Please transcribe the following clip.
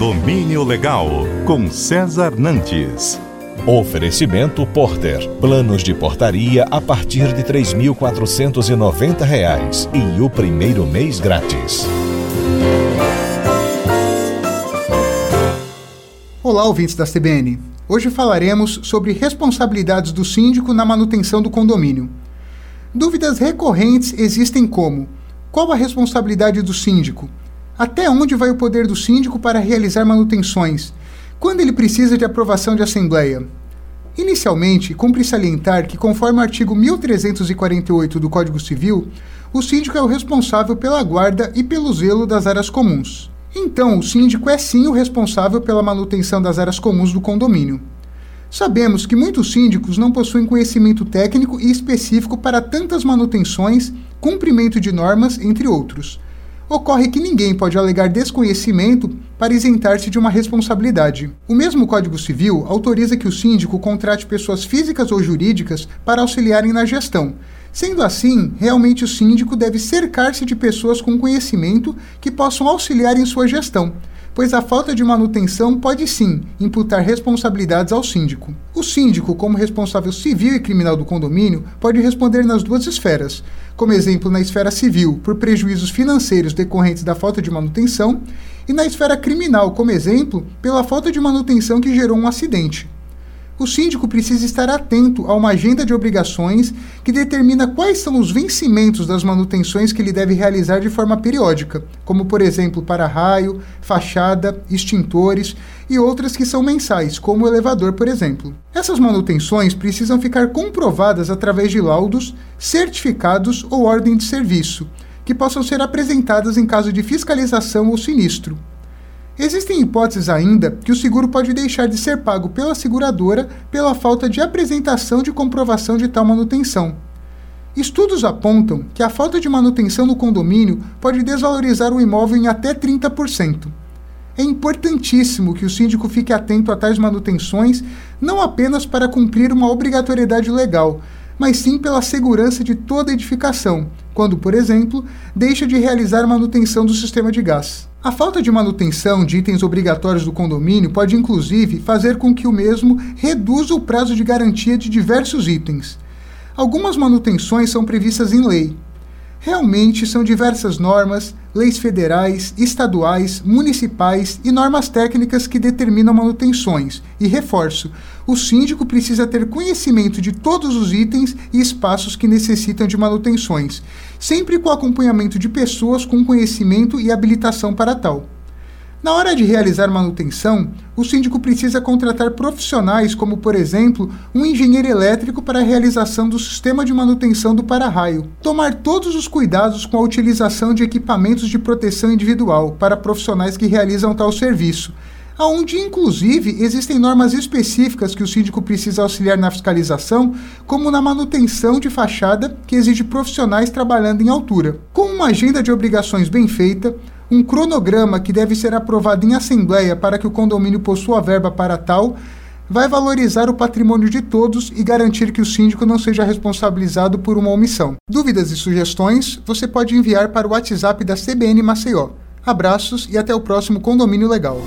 Condomínio Legal, com César Nantes. Oferecimento Porter. Planos de portaria a partir de R$ 3.490 e o primeiro mês grátis. Olá, ouvintes da CBN. Hoje falaremos sobre responsabilidades do síndico na manutenção do condomínio. Dúvidas recorrentes existem como: qual a responsabilidade do síndico? Até onde vai o poder do síndico para realizar manutenções? Quando ele precisa de aprovação de assembleia? Inicialmente, cumpre salientar que, conforme o artigo 1348 do Código Civil, o síndico é o responsável pela guarda e pelo zelo das áreas comuns. Então, o síndico é sim o responsável pela manutenção das áreas comuns do condomínio. Sabemos que muitos síndicos não possuem conhecimento técnico e específico para tantas manutenções, cumprimento de normas, entre outros ocorre que ninguém pode alegar desconhecimento para isentar-se de uma responsabilidade. O mesmo Código Civil autoriza que o síndico contrate pessoas físicas ou jurídicas para auxiliarem na gestão. Sendo assim, realmente o síndico deve cercar-se de pessoas com conhecimento que possam auxiliar em sua gestão, pois a falta de manutenção pode sim imputar responsabilidades ao síndico. O síndico, como responsável civil e criminal do condomínio, pode responder nas duas esferas, como exemplo na esfera civil, por prejuízos financeiros decorrentes da falta de manutenção, e na esfera criminal, como exemplo, pela falta de manutenção que gerou um acidente o síndico precisa estar atento a uma agenda de obrigações que determina quais são os vencimentos das manutenções que ele deve realizar de forma periódica, como por exemplo para-raio, fachada, extintores e outras que são mensais, como o elevador, por exemplo. Essas manutenções precisam ficar comprovadas através de laudos, certificados ou ordem de serviço, que possam ser apresentadas em caso de fiscalização ou sinistro. Existem hipóteses ainda que o seguro pode deixar de ser pago pela seguradora pela falta de apresentação de comprovação de tal manutenção. Estudos apontam que a falta de manutenção no condomínio pode desvalorizar o imóvel em até 30%. É importantíssimo que o síndico fique atento a tais manutenções, não apenas para cumprir uma obrigatoriedade legal, mas sim pela segurança de toda edificação, quando, por exemplo, deixa de realizar manutenção do sistema de gás. A falta de manutenção de itens obrigatórios do condomínio pode, inclusive, fazer com que o mesmo reduza o prazo de garantia de diversos itens. Algumas manutenções são previstas em lei, Realmente são diversas normas, leis federais, estaduais, municipais e normas técnicas que determinam manutenções. E reforço: o síndico precisa ter conhecimento de todos os itens e espaços que necessitam de manutenções, sempre com acompanhamento de pessoas com conhecimento e habilitação para tal. Na hora de realizar manutenção, o síndico precisa contratar profissionais, como, por exemplo, um engenheiro elétrico para a realização do sistema de manutenção do para-raio. Tomar todos os cuidados com a utilização de equipamentos de proteção individual para profissionais que realizam tal serviço, onde inclusive existem normas específicas que o síndico precisa auxiliar na fiscalização, como na manutenção de fachada, que exige profissionais trabalhando em altura. Com uma agenda de obrigações bem feita, um cronograma que deve ser aprovado em assembleia para que o condomínio possua verba para tal, vai valorizar o patrimônio de todos e garantir que o síndico não seja responsabilizado por uma omissão. Dúvidas e sugestões você pode enviar para o WhatsApp da CBN Maceió. Abraços e até o próximo Condomínio Legal.